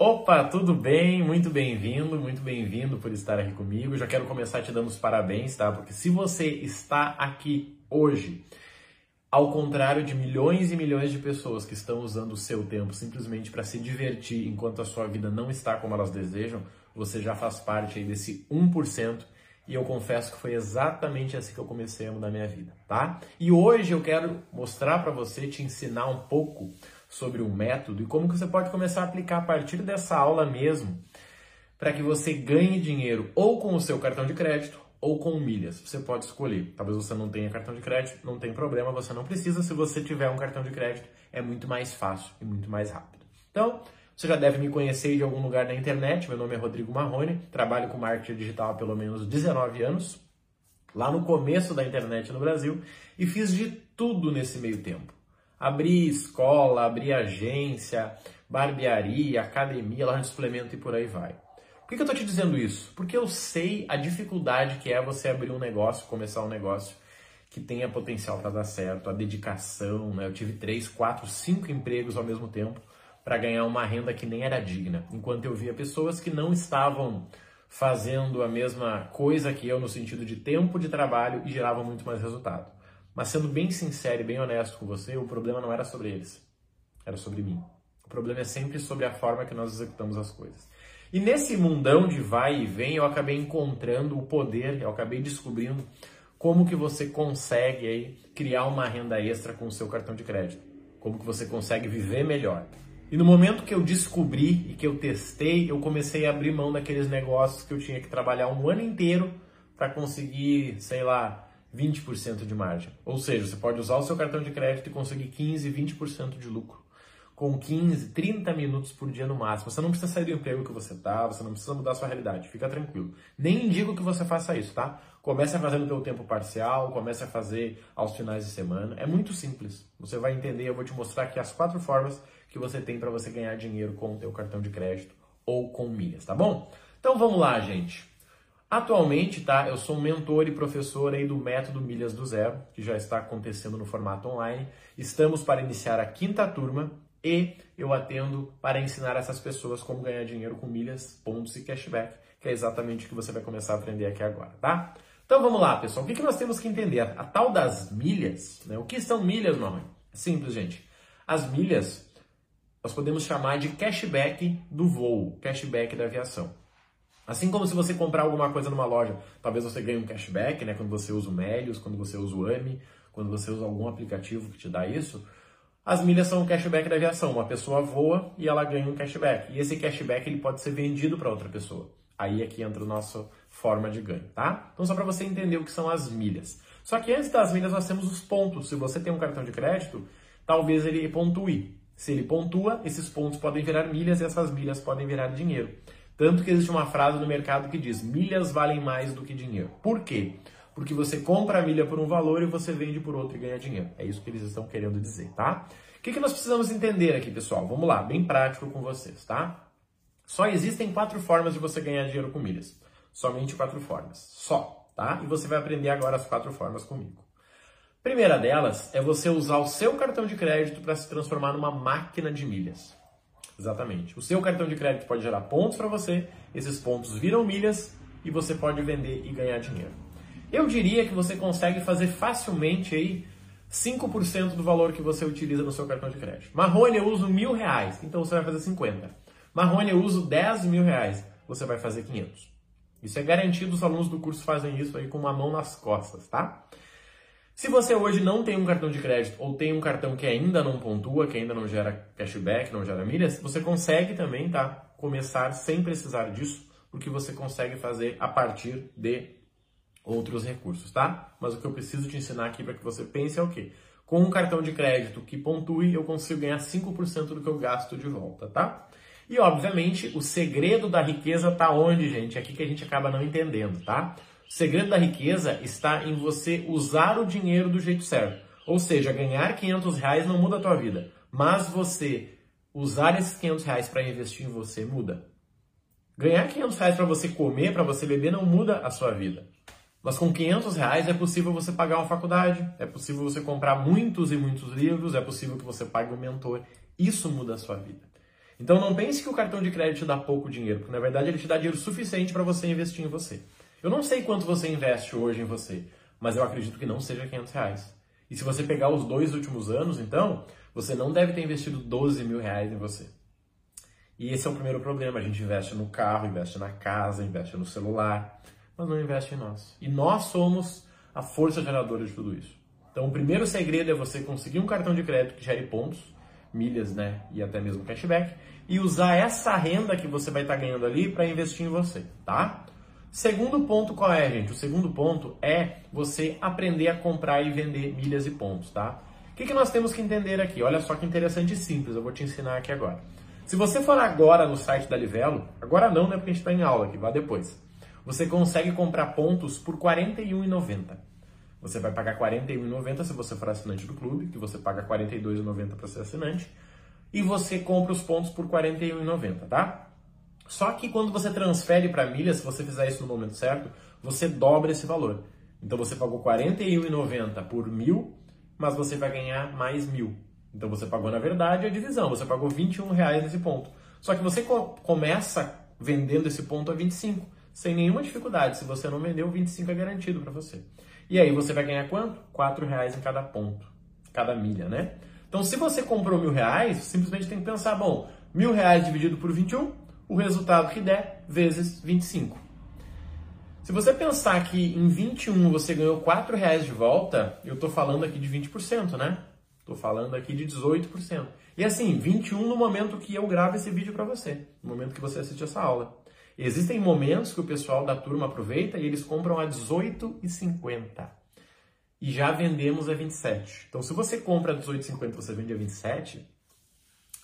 Opa, tudo bem? Muito bem-vindo, muito bem-vindo por estar aqui comigo. Já quero começar te dando os parabéns, tá? Porque se você está aqui hoje, ao contrário de milhões e milhões de pessoas que estão usando o seu tempo simplesmente para se divertir enquanto a sua vida não está como elas desejam, você já faz parte aí desse 1% e eu confesso que foi exatamente assim que eu comecei a mudar minha vida, tá? E hoje eu quero mostrar para você, te ensinar um pouco sobre o método e como que você pode começar a aplicar a partir dessa aula mesmo para que você ganhe dinheiro ou com o seu cartão de crédito ou com milhas. Você pode escolher. Talvez você não tenha cartão de crédito, não tem problema, você não precisa. Se você tiver um cartão de crédito, é muito mais fácil e muito mais rápido. Então, você já deve me conhecer de algum lugar na internet. Meu nome é Rodrigo Marrone, trabalho com marketing digital há pelo menos 19 anos, lá no começo da internet no Brasil, e fiz de tudo nesse meio tempo abrir escola, abrir agência, barbearia, academia, loja de suplemento e por aí vai. Por que eu estou te dizendo isso? Porque eu sei a dificuldade que é você abrir um negócio, começar um negócio que tenha potencial para dar certo, a dedicação, né? Eu tive três, quatro, cinco empregos ao mesmo tempo para ganhar uma renda que nem era digna, enquanto eu via pessoas que não estavam fazendo a mesma coisa que eu no sentido de tempo de trabalho e geravam muito mais resultado. Mas sendo bem sincero e bem honesto com você, o problema não era sobre eles, era sobre mim. O problema é sempre sobre a forma que nós executamos as coisas. E nesse mundão de vai e vem, eu acabei encontrando o poder, eu acabei descobrindo como que você consegue aí criar uma renda extra com o seu cartão de crédito. Como que você consegue viver melhor. E no momento que eu descobri e que eu testei, eu comecei a abrir mão daqueles negócios que eu tinha que trabalhar um ano inteiro para conseguir, sei lá, 20% de margem. Ou seja, você pode usar o seu cartão de crédito e conseguir 15, 20% de lucro. Com 15, 30 minutos por dia no máximo. Você não precisa sair do emprego que você está, você não precisa mudar a sua realidade. Fica tranquilo. Nem indico que você faça isso, tá? Comece a fazer no teu tempo parcial, comece a fazer aos finais de semana. É muito simples. Você vai entender, eu vou te mostrar aqui as quatro formas que você tem para você ganhar dinheiro com o teu cartão de crédito ou com milhas, tá bom? Então vamos lá, gente. Atualmente, tá, eu sou mentor e professor aí do método Milhas do Zero, que já está acontecendo no formato online. Estamos para iniciar a quinta turma e eu atendo para ensinar essas pessoas como ganhar dinheiro com milhas, pontos e cashback, que é exatamente o que você vai começar a aprender aqui agora, tá? Então vamos lá, pessoal. O que, que nós temos que entender? A tal das milhas, né? O que são milhas, mamãe? É simples, gente. As milhas nós podemos chamar de cashback do voo, cashback da aviação. Assim como se você comprar alguma coisa numa loja, talvez você ganhe um cashback, né? Quando você usa o Melios, quando você usa o AMI, quando você usa algum aplicativo que te dá isso. As milhas são o cashback da aviação. Uma pessoa voa e ela ganha um cashback. E esse cashback ele pode ser vendido para outra pessoa. Aí é que entra a nossa forma de ganho, tá? Então só para você entender o que são as milhas. Só que antes das milhas nós temos os pontos. Se você tem um cartão de crédito, talvez ele pontue. Se ele pontua, esses pontos podem virar milhas e essas milhas podem virar dinheiro. Tanto que existe uma frase no mercado que diz: milhas valem mais do que dinheiro. Por quê? Porque você compra a milha por um valor e você vende por outro e ganha dinheiro. É isso que eles estão querendo dizer, tá? O que, que nós precisamos entender aqui, pessoal? Vamos lá, bem prático com vocês, tá? Só existem quatro formas de você ganhar dinheiro com milhas. Somente quatro formas. Só, tá? E você vai aprender agora as quatro formas comigo. Primeira delas é você usar o seu cartão de crédito para se transformar numa máquina de milhas. Exatamente. O seu cartão de crédito pode gerar pontos para você, esses pontos viram milhas e você pode vender e ganhar dinheiro. Eu diria que você consegue fazer facilmente aí 5% do valor que você utiliza no seu cartão de crédito. Marrone, eu uso mil reais, então você vai fazer 50. Marrone, eu uso 10 mil reais, você vai fazer 500. Isso é garantido, os alunos do curso fazem isso aí com uma mão nas costas, tá? Se você hoje não tem um cartão de crédito ou tem um cartão que ainda não pontua, que ainda não gera cashback, não gera milhas, você consegue também, tá? Começar sem precisar disso, porque você consegue fazer a partir de outros recursos, tá? Mas o que eu preciso te ensinar aqui para que você pense é o quê? Com um cartão de crédito que pontue, eu consigo ganhar 5% do que eu gasto de volta, tá? E obviamente, o segredo da riqueza tá onde, gente? É aqui que a gente acaba não entendendo, tá? O segredo da riqueza está em você usar o dinheiro do jeito certo. Ou seja, ganhar 500 reais não muda a tua vida, mas você usar esses 500 reais para investir em você muda. Ganhar 500 reais para você comer, para você beber, não muda a sua vida. Mas com 500 reais é possível você pagar uma faculdade, é possível você comprar muitos e muitos livros, é possível que você pague um mentor. Isso muda a sua vida. Então não pense que o cartão de crédito dá pouco dinheiro, porque na verdade ele te dá dinheiro suficiente para você investir em você. Eu não sei quanto você investe hoje em você, mas eu acredito que não seja 500 reais. E se você pegar os dois últimos anos, então, você não deve ter investido 12 mil reais em você. E esse é o primeiro problema. A gente investe no carro, investe na casa, investe no celular, mas não investe em nós. E nós somos a força geradora de tudo isso. Então, o primeiro segredo é você conseguir um cartão de crédito que gere pontos, milhas, né, e até mesmo cashback, e usar essa renda que você vai estar ganhando ali para investir em você, tá? Segundo ponto qual é, gente? O segundo ponto é você aprender a comprar e vender milhas e pontos, tá? O que, que nós temos que entender aqui? Olha só que interessante e simples, eu vou te ensinar aqui agora. Se você for agora no site da Livelo, agora não, né, porque a gente está em aula aqui, vá depois. Você consegue comprar pontos por R$ 41,90. Você vai pagar R$ 41,90 se você for assinante do clube, que você paga R$ 42,90 para ser assinante, e você compra os pontos por R$ 41,90, tá? Só que quando você transfere para milhas, se você fizer isso no momento certo, você dobra esse valor. Então você pagou R$ 41,90 por mil, mas você vai ganhar mais mil. Então você pagou, na verdade, a divisão. Você pagou R$ reais nesse ponto. Só que você co começa vendendo esse ponto a 25, sem nenhuma dificuldade. Se você não vendeu, 25 é garantido para você. E aí você vai ganhar quanto? R$ reais em cada ponto, cada milha, né? Então, se você comprou mil reais, simplesmente tem que pensar, bom, mil reais dividido por 21, o resultado que der, vezes 25. Se você pensar que em 21 você ganhou 4 reais de volta, eu estou falando aqui de 20%, né? Estou falando aqui de 18%. E assim, 21 no momento que eu gravo esse vídeo para você, no momento que você assiste essa aula. Existem momentos que o pessoal da turma aproveita e eles compram a 18,50. E já vendemos a 27. Então, se você compra a 18,50 e você vende a 27,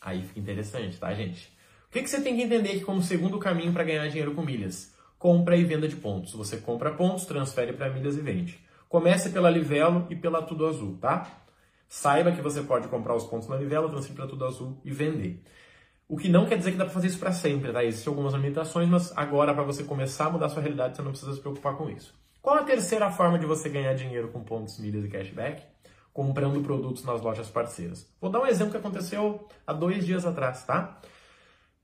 aí fica interessante, tá, gente? Que, que você tem que entender como segundo caminho para ganhar dinheiro com milhas? Compra e venda de pontos. Você compra pontos, transfere para milhas e vende. Comece pela Livelo e pela Tudo Azul, tá? Saiba que você pode comprar os pontos na Livelo, transferir para Tudo Azul e vender. O que não quer dizer que dá para fazer isso para sempre, tá? Existem algumas limitações, mas agora para você começar a mudar a sua realidade, você não precisa se preocupar com isso. Qual a terceira forma de você ganhar dinheiro com pontos, milhas e cashback? Comprando produtos nas lojas parceiras. Vou dar um exemplo que aconteceu há dois dias atrás, tá?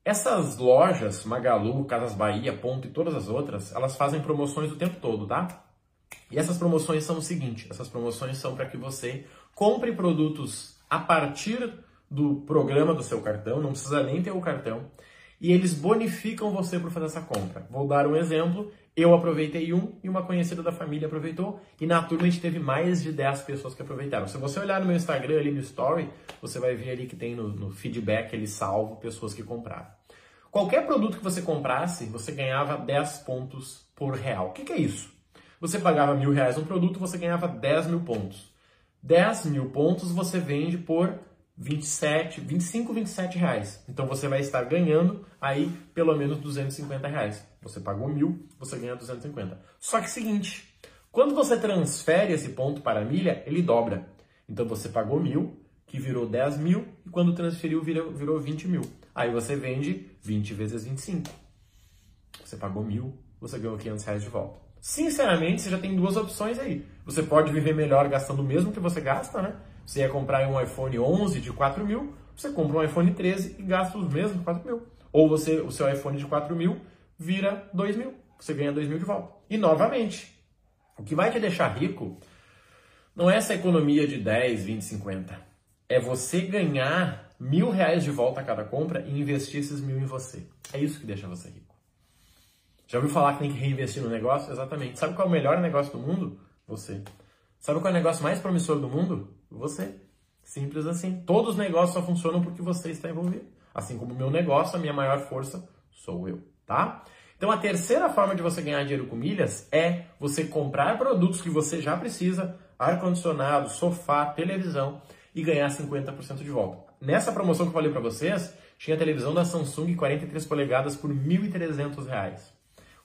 Essas lojas, Magalu, Casas Bahia, Ponto e todas as outras, elas fazem promoções o tempo todo, tá? E essas promoções são o seguinte: essas promoções são para que você compre produtos a partir do programa do seu cartão, não precisa nem ter o cartão, e eles bonificam você por fazer essa compra. Vou dar um exemplo. Eu aproveitei um e uma conhecida da família aproveitou, e na turma a gente teve mais de 10 pessoas que aproveitaram. Se você olhar no meu Instagram ali no Story, você vai ver ali que tem no, no feedback ele salvo pessoas que compraram. Qualquer produto que você comprasse, você ganhava 10 pontos por real. O que, que é isso? Você pagava mil reais um produto, você ganhava 10 mil pontos. 10 mil pontos você vende por 27, 25, 27 reais. Então você vai estar ganhando aí pelo menos 250 reais. Você pagou mil, você ganha 250. Só que seguinte, quando você transfere esse ponto para a milha, ele dobra. Então você pagou mil, que virou 10 mil, e quando transferiu virou, virou 20 mil. Aí você vende 20 vezes 25. Você pagou mil, você ganhou 500 reais de volta. Sinceramente, você já tem duas opções aí. Você pode viver melhor gastando o mesmo que você gasta, né? Você ia comprar um iPhone 11 de 4 mil, você compra um iPhone 13 e gasta os mesmos 4 mil. Ou você, o seu iPhone de 4 mil vira 2 mil, você ganha 2 mil de volta. E novamente, o que vai te deixar rico não é essa economia de 10, 20, 50. É você ganhar mil reais de volta a cada compra e investir esses mil em você. É isso que deixa você rico. Já ouviu falar que tem que reinvestir no negócio? Exatamente. Sabe qual é o melhor negócio do mundo? Você. Sabe qual é o negócio mais promissor do mundo? Você. Simples assim. Todos os negócios só funcionam porque você está envolvido. Assim como o meu negócio, a minha maior força sou eu, tá? Então a terceira forma de você ganhar dinheiro com milhas é você comprar produtos que você já precisa, ar-condicionado, sofá, televisão e ganhar 50% de volta. Nessa promoção que eu falei para vocês, tinha a televisão da Samsung 43 polegadas por R$ 1.300.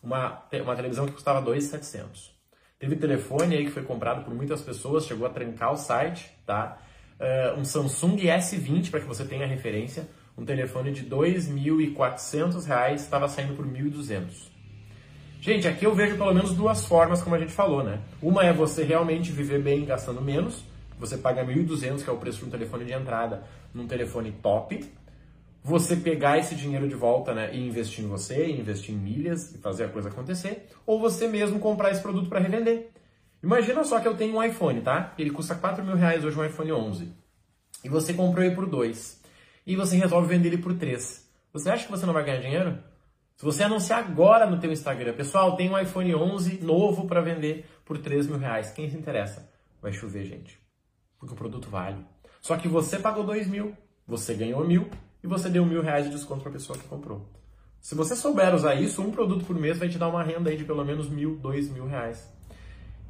Uma, uma televisão que custava 2.700. Teve telefone aí que foi comprado por muitas pessoas, chegou a trancar o site, tá? Uh, um Samsung S20, para que você tenha referência, um telefone de R$ 2.400 estava saindo por R$ 1.200. Gente, aqui eu vejo pelo menos duas formas, como a gente falou, né? Uma é você realmente viver bem gastando menos, você paga 1.200, que é o preço de um telefone de entrada, num telefone top. Você pegar esse dinheiro de volta né, e investir em você, investir em milhas e fazer a coisa acontecer, ou você mesmo comprar esse produto para revender. Imagina só que eu tenho um iPhone, tá? Ele custa 4 mil reais hoje, um iPhone 11. E você comprou ele por 2. E você resolve vender ele por 3. Você acha que você não vai ganhar dinheiro? Se você anunciar agora no teu Instagram, pessoal, tem um iPhone 11 novo para vender por 3 mil reais. Quem se interessa? Vai chover, gente. Porque o produto vale. Só que você pagou 2 mil, você ganhou mil e você deu mil reais de desconto para a pessoa que comprou. Se você souber usar isso, um produto por mês vai te dar uma renda aí de pelo menos mil, dois mil reais.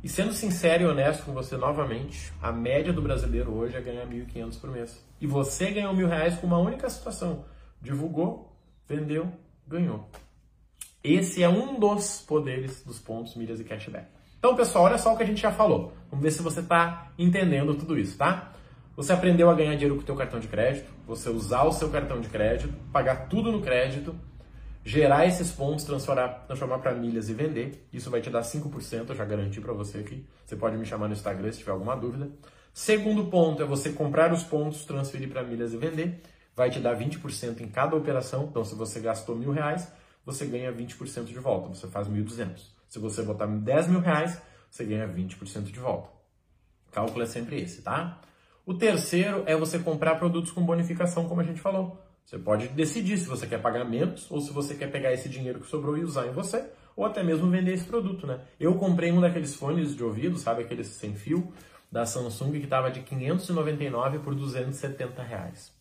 E sendo sincero e honesto com você novamente, a média do brasileiro hoje é ganhar 1.500 por mês. E você ganhou mil reais com uma única situação. Divulgou, vendeu, ganhou. Esse é um dos poderes dos pontos, milhas e cashback. Então, pessoal, olha só o que a gente já falou. Vamos ver se você está entendendo tudo isso, tá? Você aprendeu a ganhar dinheiro com o teu cartão de crédito, você usar o seu cartão de crédito, pagar tudo no crédito, gerar esses pontos, transformar, transformar para milhas e vender. Isso vai te dar 5%, eu já garanti para você aqui. Você pode me chamar no Instagram se tiver alguma dúvida. Segundo ponto é você comprar os pontos, transferir para milhas e vender. Vai te dar 20% em cada operação. Então, se você gastou mil reais, você ganha 20% de volta. Você faz 1.200. Se você botar 10 mil reais, você ganha 20% de volta. O cálculo é sempre esse, tá? O terceiro é você comprar produtos com bonificação, como a gente falou. Você pode decidir se você quer pagar menos ou se você quer pegar esse dinheiro que sobrou e usar em você, ou até mesmo vender esse produto, né? Eu comprei um daqueles fones de ouvido, sabe, aqueles sem fio, da Samsung que estava de 599 por 270 reais.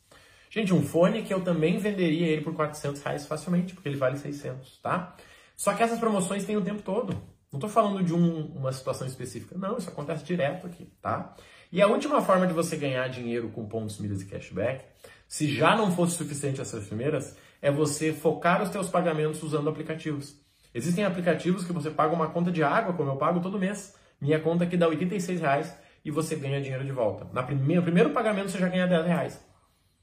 Gente, um fone que eu também venderia ele por 400 reais facilmente, porque ele vale 600, tá? Só que essas promoções têm o tempo todo. Não estou falando de um, uma situação específica. Não, isso acontece direto aqui, tá? E a última forma de você ganhar dinheiro com pontos, milhas e cashback, se já não fosse suficiente essas primeiras, é você focar os seus pagamentos usando aplicativos. Existem aplicativos que você paga uma conta de água, como eu pago todo mês. Minha conta aqui dá 86 reais e você ganha dinheiro de volta. Na primeira, no primeiro pagamento você já ganha 10 reais.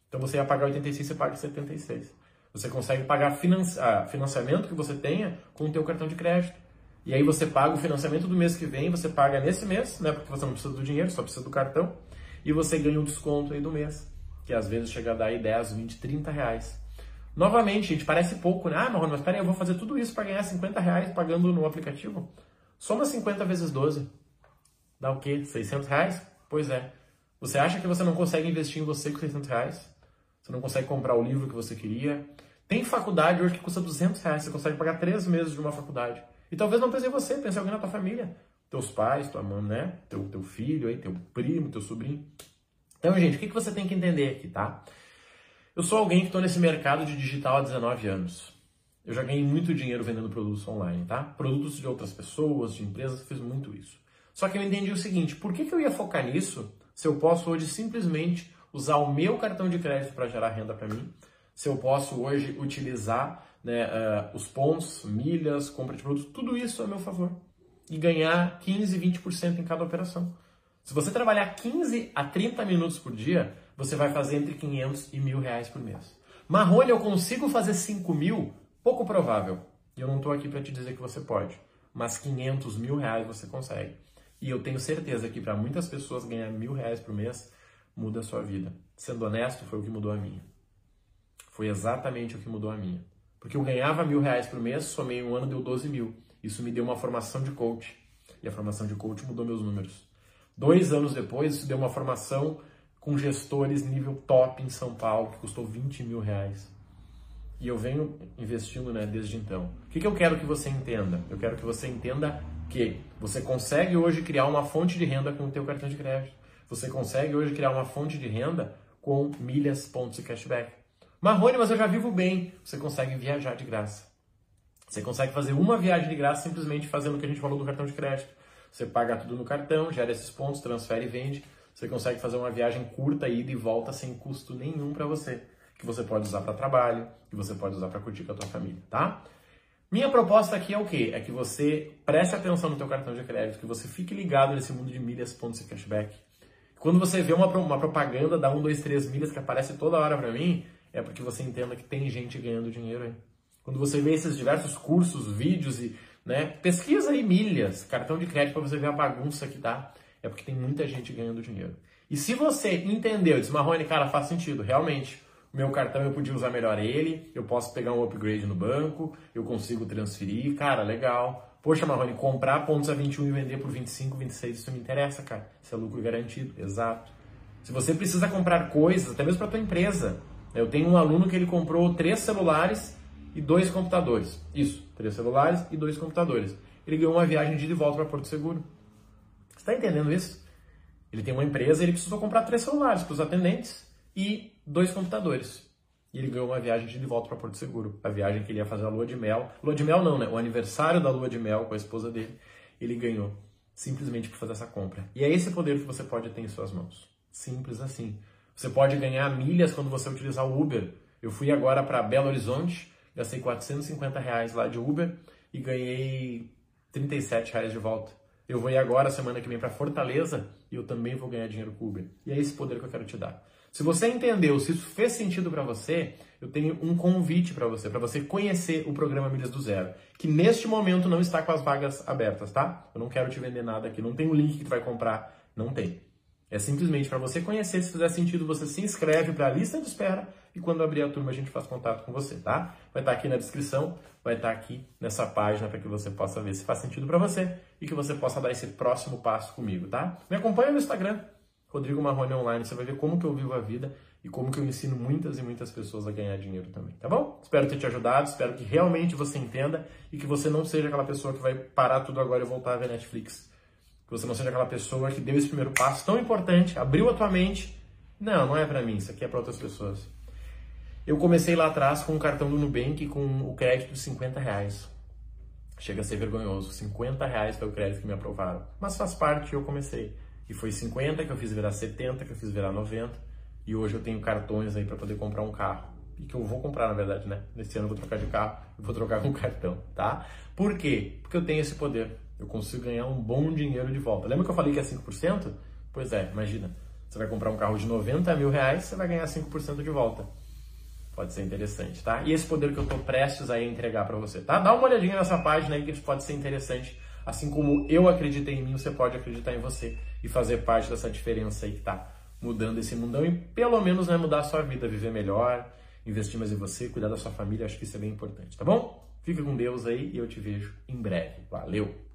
Então você ia pagar 86, você paga 76. Você consegue pagar ah, financiamento que você tenha com o teu cartão de crédito. E aí você paga o financiamento do mês que vem, você paga nesse mês, né? Porque você não precisa do dinheiro, só precisa do cartão. E você ganha um desconto aí do mês, que às vezes chega a dar aí 10, 20, 30 reais. Novamente, gente, parece pouco, né? Ah, mas peraí, eu vou fazer tudo isso para ganhar 50 reais pagando no aplicativo? Soma 50 vezes 12. Dá o quê? 600 reais? Pois é. Você acha que você não consegue investir em você com 600 reais? Você não consegue comprar o livro que você queria? Tem faculdade hoje que custa 200 reais, você consegue pagar três meses de uma faculdade. E talvez não pense em você, pense em alguém na tua família. Teus pais, tua mãe, né? Teu, teu filho, aí, teu primo, teu sobrinho. Então, gente, o que, que você tem que entender aqui, tá? Eu sou alguém que estou nesse mercado de digital há 19 anos. Eu já ganhei muito dinheiro vendendo produtos online, tá? Produtos de outras pessoas, de empresas, fiz muito isso. Só que eu entendi o seguinte: por que, que eu ia focar nisso se eu posso hoje simplesmente usar o meu cartão de crédito para gerar renda para mim? Se eu posso hoje utilizar né, uh, os pontos, milhas, compra de produtos, tudo isso a meu favor. E ganhar 15, 20% em cada operação. Se você trabalhar 15 a 30 minutos por dia, você vai fazer entre 500 e mil reais por mês. Marrone, eu consigo fazer 5 mil? Pouco provável. E eu não estou aqui para te dizer que você pode. Mas 500 mil reais você consegue. E eu tenho certeza que para muitas pessoas ganhar mil reais por mês muda a sua vida. Sendo honesto, foi o que mudou a minha. Foi exatamente o que mudou a minha. Porque eu ganhava mil reais por mês, somei um ano, deu 12 mil. Isso me deu uma formação de coach. E a formação de coach mudou meus números. Dois anos depois, isso deu uma formação com gestores nível top em São Paulo, que custou 20 mil reais. E eu venho investindo né, desde então. O que, que eu quero que você entenda? Eu quero que você entenda que você consegue hoje criar uma fonte de renda com o teu cartão de crédito. Você consegue hoje criar uma fonte de renda com milhas, pontos e cashback. Marrone, mas eu já vivo bem. Você consegue viajar de graça. Você consegue fazer uma viagem de graça simplesmente fazendo o que a gente falou do cartão de crédito. Você paga tudo no cartão, gera esses pontos, transfere e vende. Você consegue fazer uma viagem curta, ida e volta, sem custo nenhum para você. Que você pode usar para trabalho, que você pode usar para curtir com a tua família, tá? Minha proposta aqui é o quê? É que você preste atenção no teu cartão de crédito, que você fique ligado nesse mundo de milhas, pontos e cashback. Quando você vê uma, uma propaganda da 1, 2, 3 milhas que aparece toda hora para mim, é porque você entenda que tem gente ganhando dinheiro aí. Quando você vê esses diversos cursos, vídeos e né, pesquisa aí milhas, cartão de crédito para você ver a bagunça que dá, é porque tem muita gente ganhando dinheiro. E se você entendeu, diz Marrone, cara, faz sentido, realmente, meu cartão eu podia usar melhor ele, eu posso pegar um upgrade no banco, eu consigo transferir, cara, legal. Poxa, Marrone, comprar pontos a 21 e vender por 25, 26, isso me interessa, cara. Isso é lucro garantido, exato. Se você precisa comprar coisas, até mesmo para tua empresa. Eu tenho um aluno que ele comprou três celulares e dois computadores. Isso, três celulares e dois computadores. Ele ganhou uma viagem de volta para Porto Seguro. Você está entendendo isso? Ele tem uma empresa, ele precisou comprar três celulares para os atendentes e dois computadores. E ele ganhou uma viagem de volta para Porto Seguro. A viagem que ele ia fazer a lua de mel. Lua de mel não, né? O aniversário da lua de mel com a esposa dele. Ele ganhou simplesmente por fazer essa compra. E é esse poder que você pode ter em suas mãos. Simples assim. Você pode ganhar milhas quando você utilizar o Uber. Eu fui agora para Belo Horizonte, gastei 450 reais lá de Uber e ganhei 37 reais de volta. Eu vou ir agora, semana que vem, para Fortaleza e eu também vou ganhar dinheiro com Uber. E é esse poder que eu quero te dar. Se você entendeu, se isso fez sentido para você, eu tenho um convite para você, para você conhecer o programa Milhas do Zero, que neste momento não está com as vagas abertas, tá? Eu não quero te vender nada aqui, não tem o link que tu vai comprar, não tem. É simplesmente para você conhecer, se fizer sentido, você se inscreve para a lista de espera e quando abrir a turma a gente faz contato com você, tá? Vai estar tá aqui na descrição, vai estar tá aqui nessa página para que você possa ver se faz sentido para você e que você possa dar esse próximo passo comigo, tá? Me acompanha no Instagram, Rodrigo Marrone Online, você vai ver como que eu vivo a vida e como que eu ensino muitas e muitas pessoas a ganhar dinheiro também, tá bom? Espero ter te ajudado, espero que realmente você entenda e que você não seja aquela pessoa que vai parar tudo agora e voltar a ver Netflix. Que você não seja aquela pessoa que deu esse primeiro passo tão importante, abriu a tua mente. Não, não é para mim, isso aqui é para outras pessoas. Eu comecei lá atrás com um cartão do Nubank com o crédito de 50 reais. Chega a ser vergonhoso. 50 reais foi o crédito que me aprovaram. Mas faz parte, eu comecei. E foi 50 que eu fiz virar 70, que eu fiz virar 90. E hoje eu tenho cartões aí para poder comprar um carro. E que eu vou comprar, na verdade, né? Nesse ano eu vou trocar de carro e vou trocar com cartão, tá? Por quê? Porque eu tenho esse poder. Eu consigo ganhar um bom dinheiro de volta. Lembra que eu falei que é 5%? Pois é, imagina. Você vai comprar um carro de 90 mil reais, você vai ganhar 5% de volta. Pode ser interessante, tá? E esse poder que eu estou prestes a entregar para você, tá? Dá uma olhadinha nessa página aí que pode ser interessante. Assim como eu acreditei em mim, você pode acreditar em você e fazer parte dessa diferença aí que tá mudando esse mundão e pelo menos né, mudar a sua vida, viver melhor, investir mais em você, cuidar da sua família, acho que isso é bem importante, tá bom? Fica com Deus aí e eu te vejo em breve. Valeu!